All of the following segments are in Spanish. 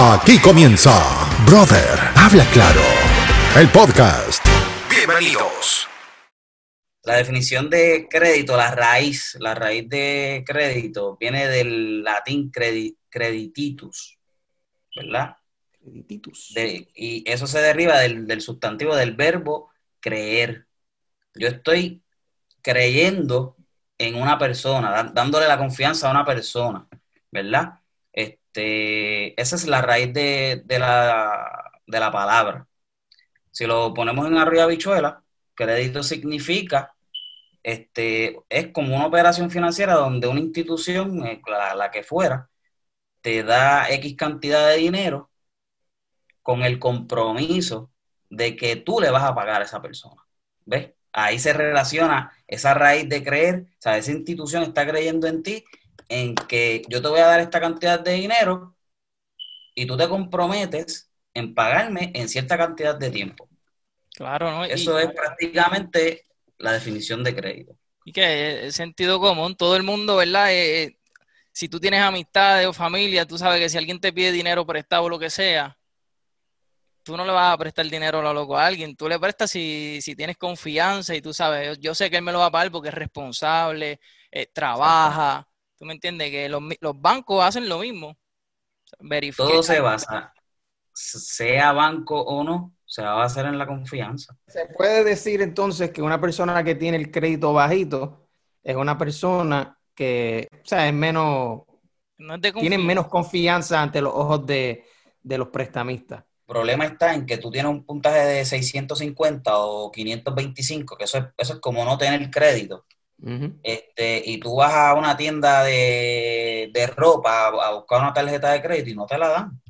Aquí comienza Brother, habla claro. El podcast. Bienvenidos. La definición de crédito, la raíz, la raíz de crédito viene del latín credititus, ¿verdad? Credititus. y eso se deriva del, del sustantivo del verbo creer. Yo estoy creyendo en una persona, dándole la confianza a una persona, ¿verdad? Este, esa es la raíz de, la, de la palabra. Si lo ponemos en arriba bichuela, crédito significa, este, es como una operación financiera donde una institución, eh, la, que fuera, te da X cantidad de dinero con el compromiso de que tú le vas a pagar a esa persona. ¿Ves? Ahí se relaciona esa raíz de creer, esa institución está creyendo en ti en que yo te voy a dar esta cantidad de dinero y tú te comprometes en pagarme en cierta cantidad de tiempo. Claro, ¿no? Eso es prácticamente la definición de crédito. Y que es sentido común, todo el mundo, ¿verdad? Eh, eh, si tú tienes amistades o familia, tú sabes que si alguien te pide dinero prestado o lo que sea, tú no le vas a prestar dinero a lo loco a alguien, tú le prestas si, si tienes confianza y tú sabes, yo, sé que él me lo va a pagar porque es responsable, eh, trabaja, ¿Tú me entiendes? Que los, bancos hacen lo mismo. Todo se basa, sea banco o no, se va a basar en la confianza. Se puede decir entonces que una persona que tiene el crédito bajito es una persona que, o sea, es menos, tiene menos confianza ante los ojos de, los prestamistas. El problema está en que tú tienes un puntaje de 650 o 525, que eso eso es como no tener crédito este, y tú vas a una tienda de, ropa a, buscar una tarjeta de crédito y no te la dan.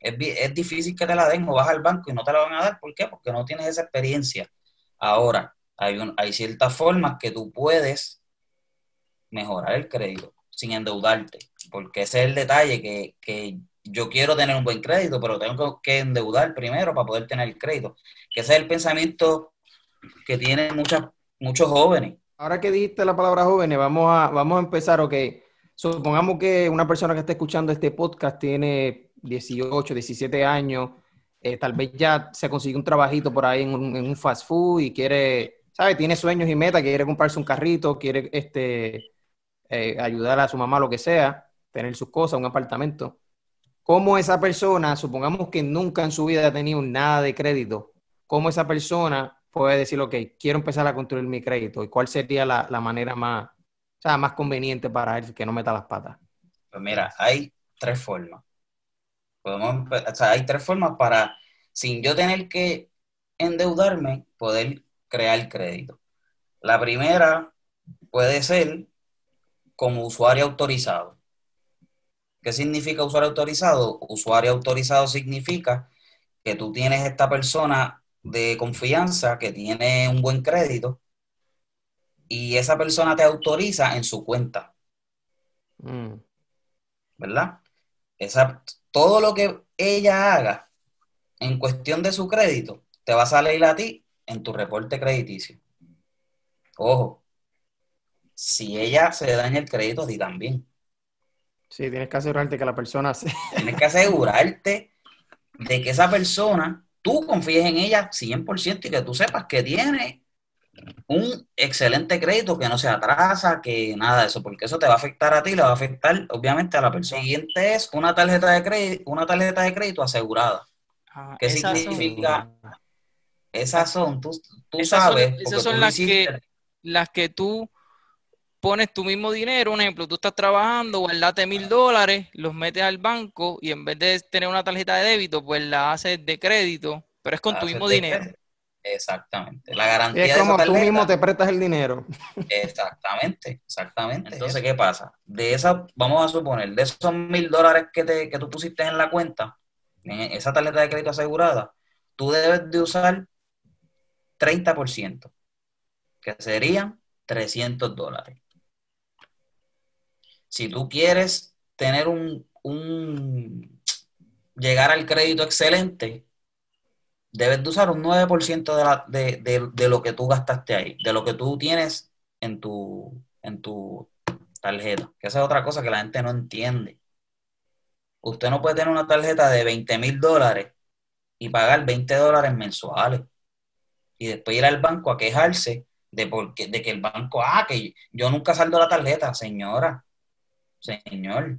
Es, difícil que te la den o vas al banco y no te la van a dar. ¿Por qué? Porque no tienes esa experiencia. Ahora, hay, hay ciertas formas que tú puedes mejorar el crédito sin endeudarte, porque ese es el detalle que, que yo quiero tener un buen crédito, pero tengo que endeudar primero para poder tener el crédito. Que ese es el pensamiento que tienen muchas, muchos jóvenes ahora que dijiste la palabra jóvenes, vamos a, vamos a empezar, ok. Supongamos que una persona que está escuchando este podcast tiene 18, 17 años, eh, tal vez ya se consiguió un trabajito por ahí en un, fast food y quiere, ¿sabe? Tiene sueños y metas, quiere comprarse un carrito, quiere este, eh, ayudar a su mamá, lo que sea, tener sus cosas, un apartamento. ¿Cómo esa persona, supongamos que nunca en su vida ha tenido nada de crédito, cómo esa persona puede decir, ok, quiero empezar a construir mi crédito y cuál sería la, manera más, más conveniente para él que no meta las patas? Pues mira, hay tres formas. Podemos, o sea, hay tres formas para, sin yo tener que endeudarme, poder crear crédito. La primera puede ser como usuario autorizado. ¿Qué significa usuario autorizado? Usuario autorizado significa que tú tienes esta persona de confianza que tiene un buen crédito y esa persona te autoriza en su cuenta. Mm. ¿Verdad? Esa, todo lo que ella haga en cuestión de su crédito te va a salir a ti en tu reporte crediticio. Ojo, si ella se daña el crédito, a ti también. Sí, tienes que asegurarte que la persona se... Tienes que asegurarte de que esa persona tú confíes en ella 100% y que tú sepas que tiene un excelente crédito, que no se atrasa, que nada de eso, porque eso te va a afectar a ti, le va a afectar obviamente a la persona. Siguiente es una tarjeta de crédito, una tarjeta de crédito asegurada. Ah, ¿Qué significa? Esas son, tú, sabes. esas son las, que, las que tú pones tu mismo dinero, un ejemplo, tú estás trabajando, guardate mil dólares, los metes al banco y en vez de tener una tarjeta de débito, pues la haces de crédito, pero es con tu mismo dinero. Exactamente. La garantía es como tú mismo te prestas el dinero. Exactamente, exactamente. Entonces, ¿qué pasa? De esa, vamos a suponer, de esos mil dólares que, te, que tú pusiste en la cuenta, en esa tarjeta de crédito asegurada, tú debes de usar 30%, que serían 300 dólares si tú quieres tener un, llegar al crédito excelente, debes de usar un 9% de, de, lo que tú gastaste ahí, de lo que tú tienes en tu, en tu tarjeta. Que esa es otra cosa que la gente no entiende. Usted no puede tener una tarjeta de 20 mil dólares y pagar 20 dólares mensuales. Y después ir al banco a quejarse de, de que el banco, ah, que yo nunca saldo la tarjeta, señora, señor.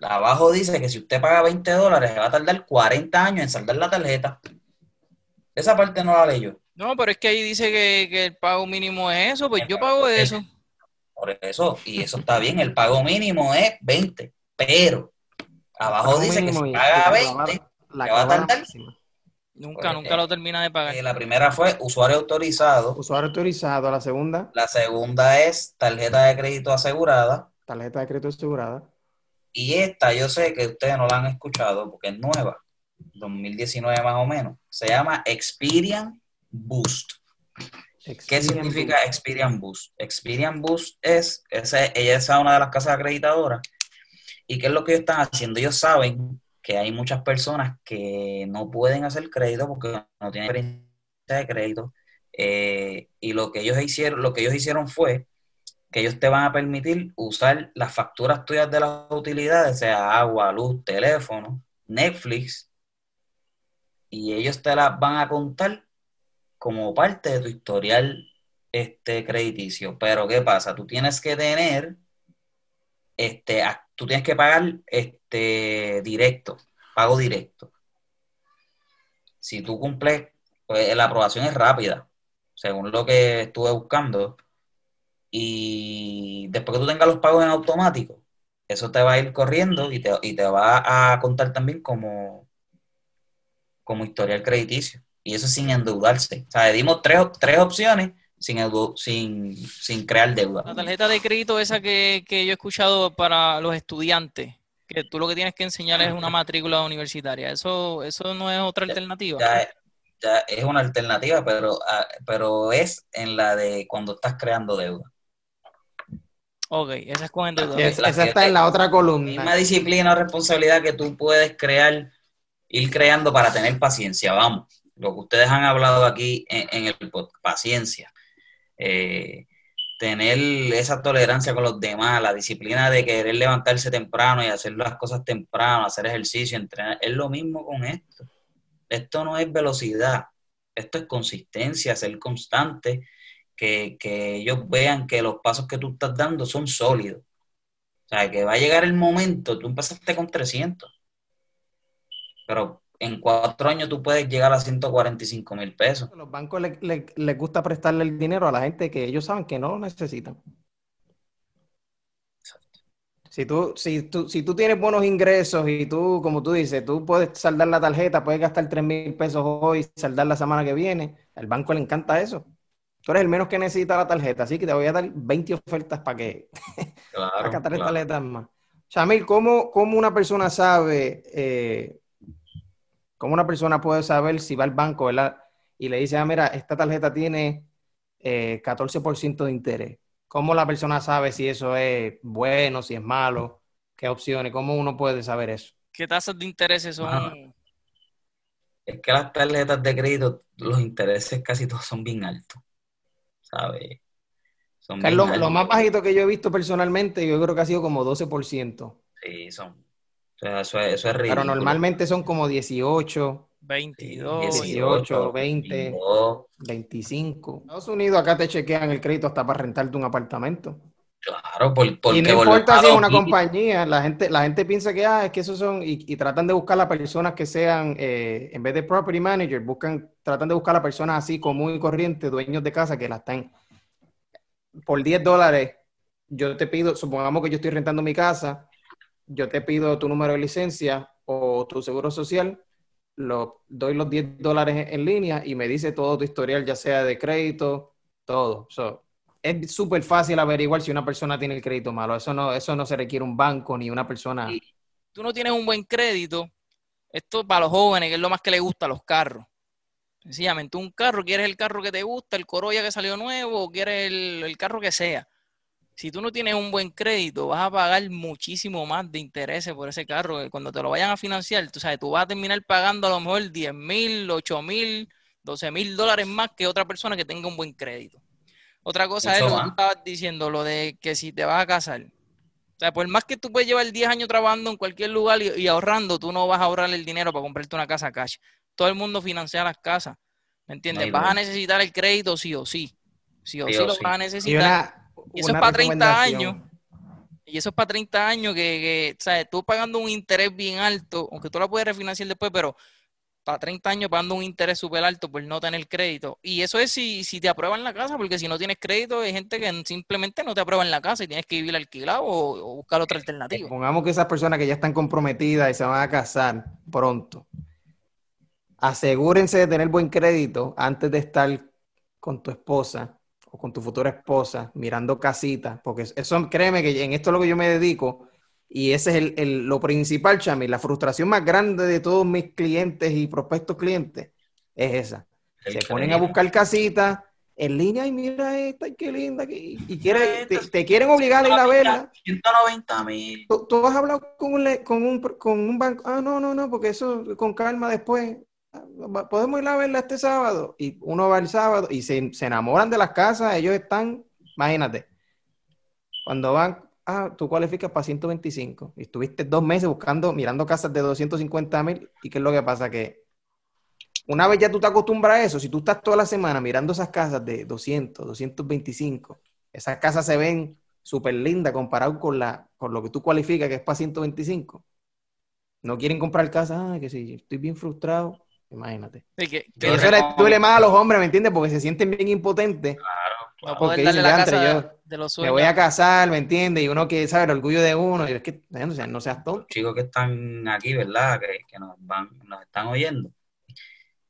Abajo dice que si usted paga 20 dólares, va a tardar 40 años en saldar la tarjeta. Esa parte no la leyó. No, pero es que ahí dice que, que el pago mínimo es eso, pues yo pago eso. Por eso, y eso está bien, el pago mínimo es 20, pero abajo dice que si paga 20, la va a tardar. Nunca, pues, nunca lo termina de pagar. Eh, la primera fue usuario autorizado. Usuario autorizado, la segunda. La segunda es tarjeta de crédito asegurada. Tarjeta de crédito asegurada. Y esta yo sé que ustedes no la han escuchado porque es nueva, 2019 más o menos. Se llama Experian Boost. ¿Qué significa Experian Boost? Experian Boost es, ella es una de las casas acreditadoras. ¿Y qué es lo que ellos están haciendo? Ellos saben que hay muchas personas que no pueden hacer crédito porque no tienen experiencia de crédito. Eh, y lo que ellos hicieron, lo que ellos hicieron fue que ellos te van a permitir usar las facturas tuyas de las utilidades, sea agua, luz, teléfono, Netflix, y ellos te las van a contar como parte de tu historial este, crediticio. Pero ¿qué pasa? Tú tienes que tener, este, tú tienes que pagar este, directo, pago directo. Si tú cumples, pues la aprobación es rápida, según lo que estuve buscando. Y después que tú tengas los pagos en automático, eso te va a ir corriendo y te, y te va a contar también como, como historial crediticio y eso sin endeudarse. O sea, dimos tres, tres opciones sin, sin, sin crear deuda. La tarjeta de crédito esa que, yo he escuchado para los estudiantes, que tú lo que tienes que enseñar es una matrícula universitaria, ¿eso, eso no es otra alternativa? Ya, es una alternativa, pero, ah, pero es en la de cuando estás creando deuda. Ok, esa es con endeuda. esa está en la otra columna. Una disciplina o responsabilidad que tú puedes crear, ir creando para tener paciencia, vamos lo que ustedes han hablado aquí en, el podcast, paciencia, eh, tener esa tolerancia con los demás, la disciplina de querer levantarse temprano y hacer las cosas temprano, hacer ejercicio, entrenar, es lo mismo con esto. Esto no es velocidad, esto es consistencia, ser constante, que, que ellos vean que los pasos que tú estás dando son sólidos. O sea, que va a llegar el momento, tú empezaste con 300, pero en cuatro años tú puedes llegar a 145 mil pesos. los bancos les gusta prestarle el dinero a la gente que ellos saben que no lo necesitan. Si tú, si, tú, si tú tienes buenos ingresos y tú, como tú dices, tú puedes saldar la tarjeta, puedes gastar 3 mil pesos hoy, saldar la semana que viene, al banco le encanta eso. Tú eres el menos que necesita la tarjeta, así que te voy a dar 20 ofertas para que claro, para tres tarjetas más. Shamil, ¿cómo, ¿cómo, una persona sabe eh, ¿Cómo una persona puede saber si va al banco ¿verdad? y le dice, ah, mira, esta tarjeta tiene 14% eh, de interés? ¿Cómo la persona sabe si eso es bueno, si es malo? ¿Qué opciones? ¿Cómo uno puede saber eso? ¿Qué tasas de interés son? es que las tarjetas de crédito, los intereses casi todos son bien altos, ¿sabes? Son lo, más bajito que yo he visto personalmente, yo creo que ha sido como 12%. Sí, son, eso es, eso Pero normalmente son como 18. 22, 18, 20, 25. Estados Unidos acá te chequean el crédito hasta para rentarte un apartamento. Claro, porque y no importa si es una compañía, la gente, la gente piensa que ah, es que esos son, y, tratan de buscar a personas que sean, eh, en vez de property manager, buscan, tratan de buscar a personas así común y corriente, dueños de casa que la están por 10 dólares. Yo te pido, supongamos que yo estoy rentando mi casa, yo te pido tu número de licencia o tu seguro social, lo, doy los 10 dólares en línea y me dice todo tu historial, ya sea de crédito, todo. Es súper fácil averiguar si una persona tiene el crédito malo. Eso no, eso no se requiere un banco ni una persona. tú no tienes un buen crédito. Esto para los jóvenes, que es lo más que les gusta, los carros. Sencillamente, un carro, quieres el carro que te gusta, el Corolla que salió nuevo, o quieres el, el carro que sea si tú no tienes un buen crédito, vas a pagar muchísimo más de intereses por ese carro. Cuando te lo vayan a financiar, tú sabes, tú vas a terminar pagando a lo mejor 10 mil, 8 mil, 12 mil dólares más que otra persona que tenga un buen crédito. Otra cosa es lo que tú estabas diciendo, lo de que si te vas a casar. O sea, por más que tú puedes llevar 10 años trabajando en cualquier lugar y, y ahorrando, tú no vas a ahorrar el dinero para comprarte una casa cash. Todo el mundo financia las casas. ¿Me entiendes? vas a necesitar el crédito sí o sí. Sí o Sí sí, o lo sí. vas a Y necesitar. una, Y eso es para 30 recomendación. años. Y eso es para 30 años que, que, ¿sabes? Tú pagando un interés bien alto, aunque tú la puedes refinanciar después, pero para 30 años pagando un interés súper alto por no tener crédito. Y eso es si, si te aprueban la casa, porque si no tienes crédito, hay gente que simplemente no te aprueban la casa y tienes que vivir alquilado o, o buscar otra alternativa. Supongamos que esas personas que ya están comprometidas y se van a casar pronto, asegúrense de tener buen crédito antes de estar con tu esposa o con tu futura esposa mirando casitas, porque eso, créeme que en esto es lo que yo me dedico y ese es el, el- lo principal, Chami, la frustración más grande de todos mis clientes y prospectos clientes es esa. El Se ponen a buscar casitas en línea y mira esta, y qué linda, y, y quiere- Esta, te, te quieren obligar a ir a verla. 190 mil. ¿Tú, tú has hablado con un, con, un, con un banco? Ah, no, no, no, porque eso con calma después. Ah, Podemos ir a verla este sábado. Y uno va el sábado y se, se enamoran de las casas. Ellos están, imagínate, cuando van, ah, tú cualificas para 125. Y estuviste dos meses buscando, mirando casas de 250 mil. ¿Y qué es lo que pasa? Que una vez ya tú te acostumbras a eso, si tú estás toda la semana mirando esas casas de 200, 225, esas casas se ven súper lindas comparado con, la, con lo que tú cualificas que es para 125. No quieren comprar casa, ah, que si estoy bien frustrado, imagínate. Sí, que, que eso le duele más a los hombres, ¿me entiendes? Porque se sienten bien impotentes. No porque dicen, la "Diantre, casa yo de los Me voy a casar, ¿me entiendes? Y uno que sabe el orgullo de uno. Y es que, no seas, no seas tonto. Los chicos que están aquí, ¿verdad? Que, que nos van, nos están oyendo.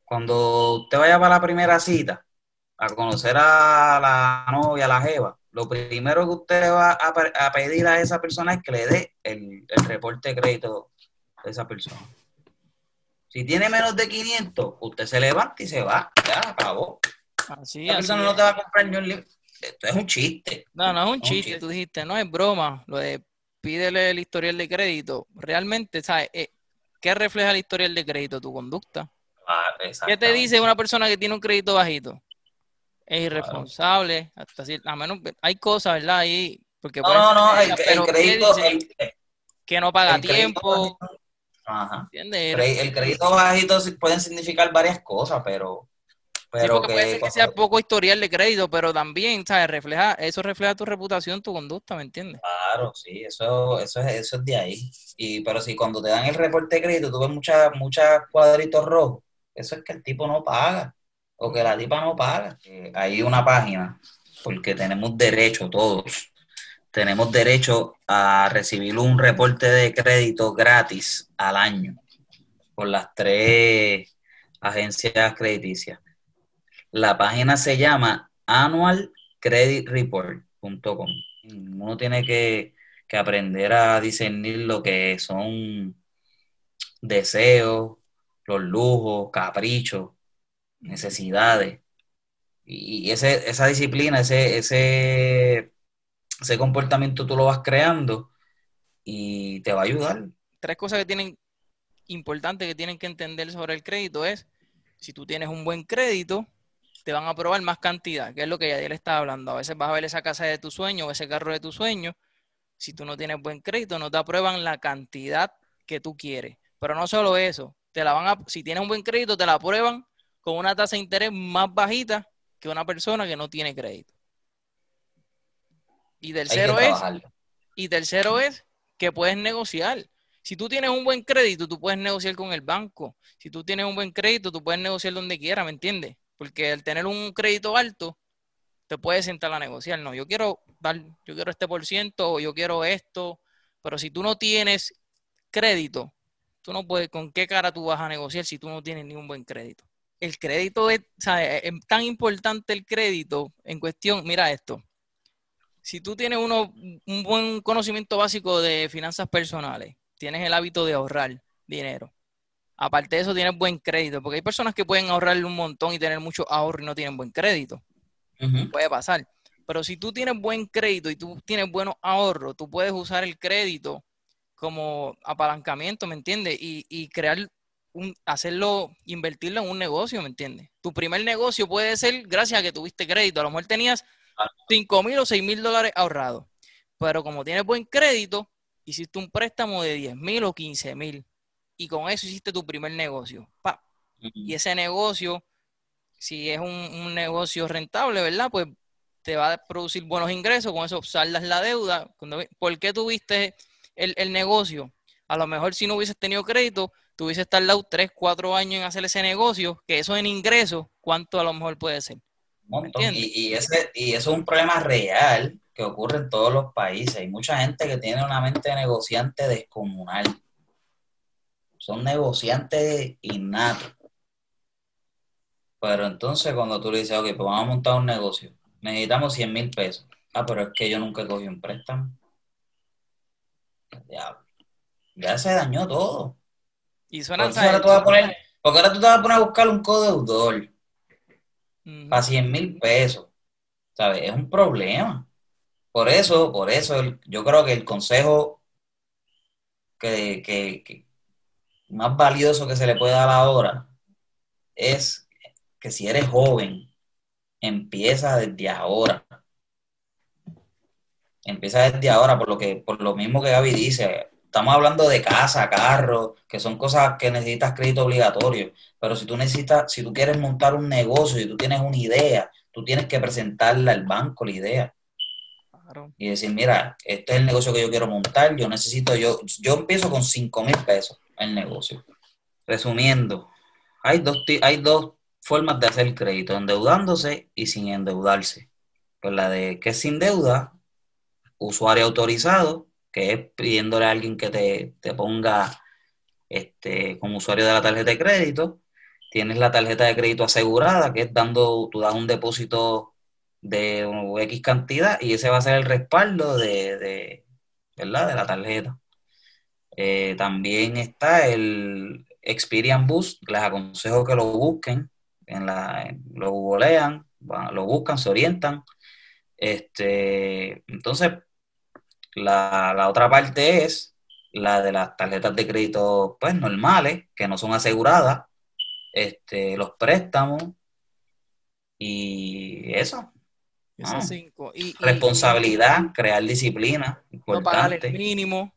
Cuando usted vaya para la primera cita a conocer a la novia, a la jeva, lo primero que usted va a, pe- a pedir a esa persona es que le dé el, el reporte de crédito de esa persona. Si tiene menos de 500, usted se levanta y se va. Ya, acabó. Así, así persona no te va a comprar ni un libro. Esto es un chiste. No, no es un un chiste, chiste. tú dijiste, no es broma, lo de pídele el historial de crédito. Realmente, ¿sabes? Eh, ¿Qué refleja el historial de crédito? Tu conducta. Ah, ¿Qué te dice una persona que tiene un crédito bajito? Es irresponsable, hasta a menos hay cosas, ¿verdad? Ahí, porque No, no, no, el, ellas, el pero ¿qué crédito, el, que no paga el tiempo, Ajá. ¿entiendes? El crédito bajito pueden significar varias cosas, pero, Sí, porque puede ser que sea poco historial de crédito, pero también, ¿sabes? Refleja, eso refleja tu reputación, tu conducta, ¿me entiendes? Claro, sí, eso, eso es, eso es de ahí. Y, pero si cuando te dan el reporte de crédito, tú ves muchas, muchas cuadritos rojos, eso es que el tipo no paga, o que la tipa no paga. Eh, hay una página, porque tenemos derecho todos, tenemos derecho a recibir un reporte de crédito gratis al año por las tres agencias crediticias. La página se llama annualcreditreport.com. Uno tiene que, que aprender a discernir lo que son deseos, los lujos, caprichos, necesidades. Y, ese, esa disciplina, ese, ese, ese comportamiento tú lo vas creando y te va a ayudar. Tres cosas que tienen importantes que tienen que entender sobre el crédito es, si tú tienes un buen crédito, te van a aprobar más cantidad, que es lo que ya le estaba hablando. A veces vas a ver esa casa de tu sueño o ese carro de tu sueño. Si tú no tienes buen crédito, no te aprueban la cantidad que tú quieres. Pero no solo eso, te la van a, si tienes un buen crédito, te la aprueban con una tasa de interés más bajita que una persona que no tiene crédito. Y tercero es, y tercero es que puedes negociar. Si tú tienes un buen crédito, tú puedes negociar con el banco. Si tú tienes un buen crédito, tú puedes negociar donde quieras, ¿me entiendes? Porque al tener un crédito alto, te puedes sentar a negociar. No, yo quiero dar, yo quiero este por ciento, o yo quiero esto. Pero si tú no tienes crédito, tú no puedes, ¿con qué cara tú vas a negociar si tú no tienes ni un buen crédito? El crédito es, es tan importante el crédito en cuestión, mira esto. Si tú tienes uno, un buen conocimiento básico de finanzas personales, tienes el hábito de ahorrar dinero. Aparte de eso, tienes buen crédito, porque hay personas que pueden ahorrarle un montón y tener mucho ahorro y no tienen buen crédito. Puede pasar. Pero si tú tienes buen crédito y tú tienes buenos ahorros, tú puedes usar el crédito como apalancamiento, ¿me entiendes? Y, y crear un, hacerlo, invertirlo en un negocio, ¿me entiendes? Tu primer negocio puede ser gracias a que tuviste crédito. A lo mejor tenías 5 mil o 6 mil dólares ahorrados. pero como tienes buen crédito, hiciste un préstamo de 10 mil o 15 mil y con eso hiciste tu primer negocio. Y ese negocio, si es un, negocio rentable, ¿verdad? Pues te va a producir buenos ingresos, con eso saldas la deuda. ¿Por qué tuviste el, el negocio? A lo mejor si no hubieses tenido crédito, tú hubieses tardado 3, 4 años en hacer ese negocio, que eso en ingresos, ¿cuánto a lo mejor puede ser? Y, ese, y eso es un problema real que ocurre en todos los países. Hay mucha gente que tiene una mente de negociante descomunal. Son negociantes innatos. Pero entonces cuando tú le dices, ok, pues vamos a montar un negocio, necesitamos 100 mil pesos. Ah, pero es que yo nunca cogí un préstamo. Ya, ya se dañó todo. Y suena porque ahora, tú vas a poner, porque ahora tú te vas a poner a buscar un codeudor para 100 mil pesos. ¿Sabes? Es un problema. Por eso, por eso yo creo que el consejo que, más valioso que se le puede dar ahora es que si eres joven, empieza desde ahora. Empieza desde ahora, por lo que, por lo mismo que Gaby dice, estamos hablando de casa, carro, que son cosas que necesitas crédito obligatorio. Pero si tú necesitas, si tú quieres montar un negocio y tú tienes una idea, tú tienes que presentarle al banco la idea. Y decir, mira, este es el negocio que yo quiero montar, yo necesito, yo, yo empiezo con 5 mil pesos el negocio. Resumiendo, hay dos, hay dos formas de hacer crédito, endeudándose y sin endeudarse. Pues la de que es sin deuda, usuario autorizado, que es pidiéndole a alguien que te, te ponga este, como usuario de la tarjeta de crédito. Tienes la tarjeta de crédito asegurada, que es dando, tú das un depósito de X cantidad y ese va a ser el respaldo de, ¿verdad? de la tarjeta. Eh, también está el Experience Boost, les aconsejo que lo busquen, en la, lo googlean, lo buscan, se orientan. Este, entonces, la, la, otra parte es la de las tarjetas de crédito pues normales, que no son aseguradas, este, los préstamos y eso, Ah. cinco. Y, Responsabilidad, crear disciplina, importante. No pagar el mínimo.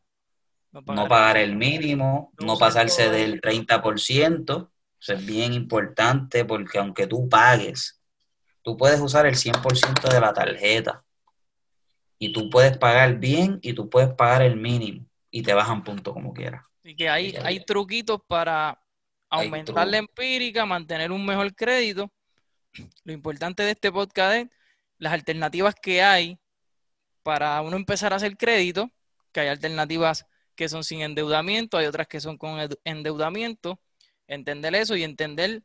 No pagar, el mínimo, no, pasarse del 30%. Eso es bien importante porque aunque tú pagues, tú puedes usar el 100% de la tarjeta. Y tú puedes pagar bien y tú puedes pagar el mínimo. Y te bajan punto como quieras. Y que hay, hay truquitos para aumentar la empírica, mantener un mejor crédito. Lo importante de este podcast es las alternativas que hay para uno empezar a hacer crédito, que hay alternativas que son sin endeudamiento, hay otras que son con endeudamiento, entender eso y entender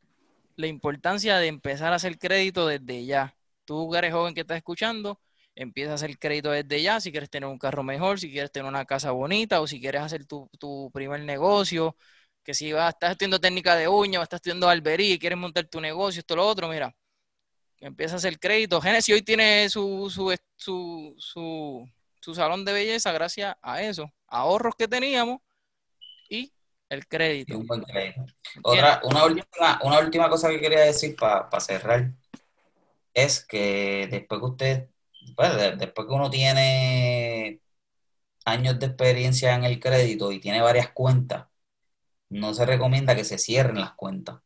la importancia de empezar a hacer crédito desde ya. Tú eres joven que estás escuchando, empieza a hacer crédito desde ya, si quieres tener un carro mejor, si quieres tener una casa bonita o si quieres hacer tu, primer negocio, que si vas, estás estudiando técnica de uña o estás estudiando albería quieres montar tu negocio, esto, lo otro, mira, empieza a hacer crédito. Genesis hoy tiene su, su, su, salón de belleza gracias a eso, ahorros que teníamos y el crédito. un buen crédito. Otra, una última, una última cosa que quería decir para cerrar es que después que usted, pues, después que uno tiene años de experiencia en el crédito y tiene varias cuentas, no se recomienda que se cierren las cuentas,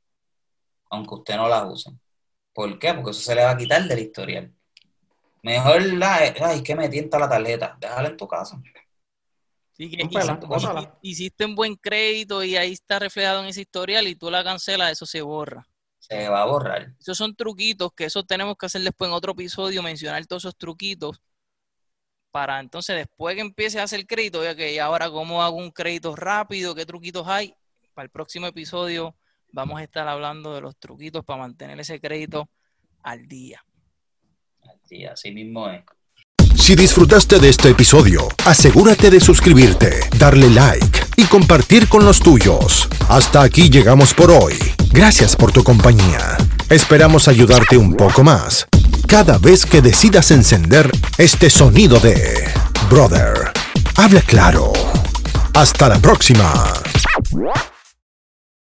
aunque usted no las use. ¿Por qué? Porque eso se le va a quitar del historial. Mejor la, ay, que me tienta la tarjeta. Déjala en tu casa. Sí, que hiciste, un buen crédito y ahí está reflejado en ese historial y tú la cancelas, eso se borra. Se va a borrar. Esos son truquitos que eso tenemos que hacer después en otro episodio, mencionar todos esos truquitos para entonces después que empiece a hacer crédito, ya que ahora cómo hago un crédito rápido, qué truquitos hay, para el próximo episodio vamos a estar hablando de los truquitos para mantener ese crédito al día. Al día, así mismo es. Si disfrutaste de este episodio, asegúrate de suscribirte, darle like y compartir con los tuyos. Hasta aquí llegamos por hoy. Gracias por tu compañía. Esperamos ayudarte un poco más cada vez que decidas encender este sonido de Brother. Habla claro. Hasta la próxima.